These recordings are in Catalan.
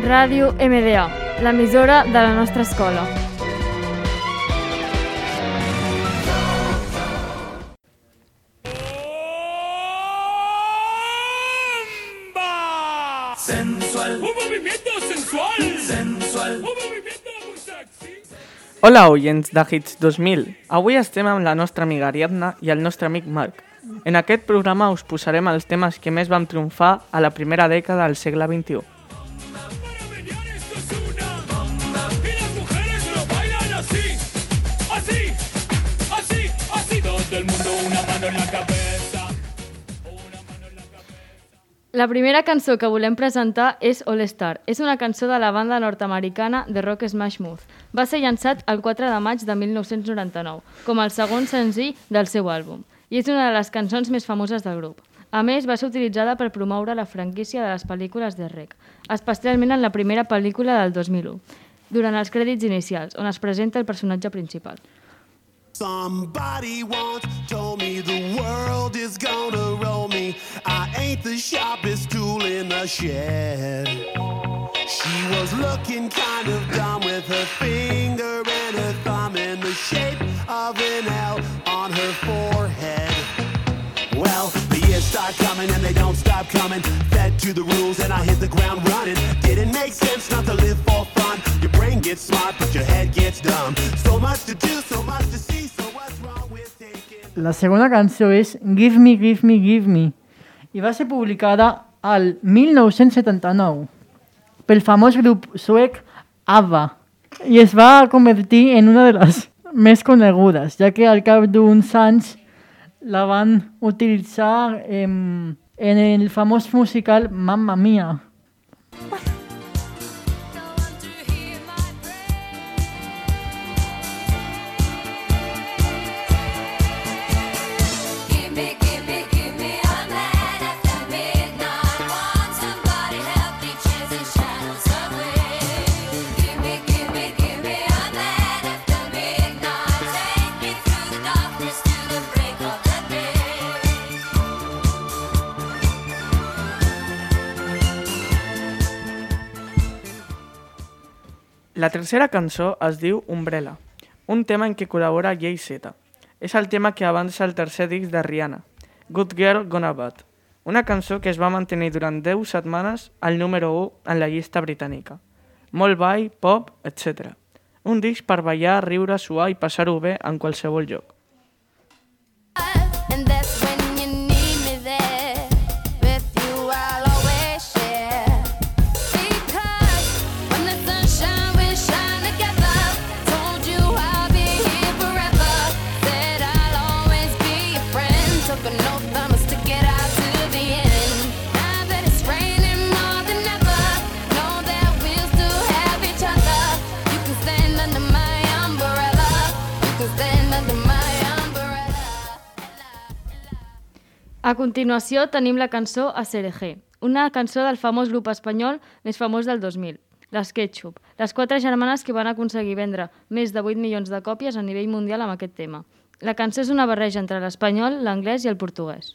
Ràdio MDA, l'emissora de la nostra escola. Sensual. Un movimiento sensual. Sensual. Un movimiento muy sexy. Hola, oients de Hits 2000. Avui estem amb la nostra amiga Ariadna i el nostre amic Marc. En aquest programa us posarem els temes que més van triomfar a la primera dècada del segle XXI. La primera cançó que volem presentar és All Star. És una cançó de la banda nord-americana de rock Smash Mouth. Va ser llançat el 4 de maig de 1999, com el segon senzill del seu àlbum, i és una de les cançons més famoses del grup. A més, va ser utilitzada per promoure la franquícia de les pel·lícules de rec, especialment en la primera pel·lícula del 2001, durant els crèdits inicials, on es presenta el personatge principal. Somebody once told me the world is gonna roll me. I ain't the sharpest tool in the shed. She was looking kind of dumb with her finger and her thumb in the shape of an L on her forehead. Start coming and they don't stop coming. Fed to the rules and I hit the ground running. Didn't make sense not to live for fun. Your brain gets smart, but your head gets dumb. So much to do, so much to see. So what's wrong with taking? La segona cançó és Give Me, Give Me, Give Me i va ser publicada al 1979 pel famós grup suec ABBA i es va convertir en una de les més conegudes, ja que al cap d'uns anys la van utilitzar em, en el famós musical Mamma Mia. La tercera cançó es diu Umbrella, un tema en què col·labora Jay Z. És el tema que avança el tercer disc de Rihanna, Good Girl Gonna Bad, una cançó que es va mantenir durant 10 setmanes al número 1 en la llista britànica. Molt ball, pop, etc. Un disc per ballar, riure, suar i passar-ho bé en qualsevol lloc. A continuació tenim la cançó Aserejé, una cançó del famós grup espanyol més famós del 2000, les Ketchup, les quatre germanes que van aconseguir vendre més de 8 milions de còpies a nivell mundial amb aquest tema. La cançó és una barreja entre l'espanyol, l'anglès i el portuguès.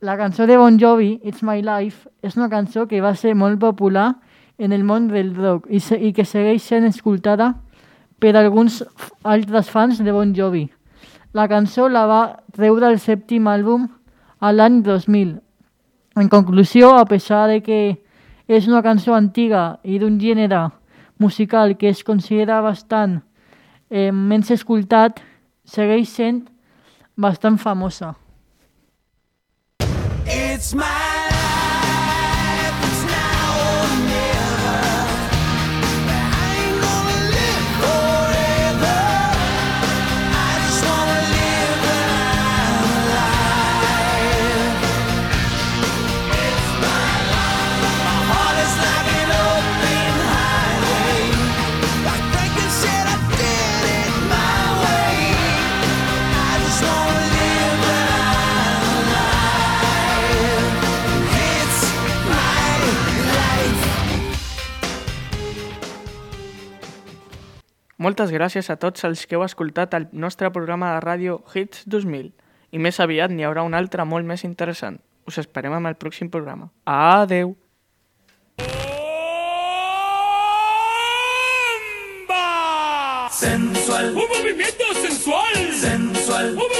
la cançó de Bon Jovi, It's My Life, és una cançó que va ser molt popular en el món del rock i, se, i que segueix sent escoltada per alguns altres fans de Bon Jovi. La cançó la va treure el sèptim àlbum a l'any 2000. En conclusió, a pesar de que és una cançó antiga i d'un gènere musical que es considera bastant eh, menys escoltat, segueix sent bastant famosa. It's my Moltes gràcies a tots els que heu escoltat el nostre programa de ràdio Hits 2000 i més aviat n'hi haurà un altre molt més interessant. Us esperem en el pròxim programa. Adeu! Sensual. Un movimiento sensual. Sensual. Un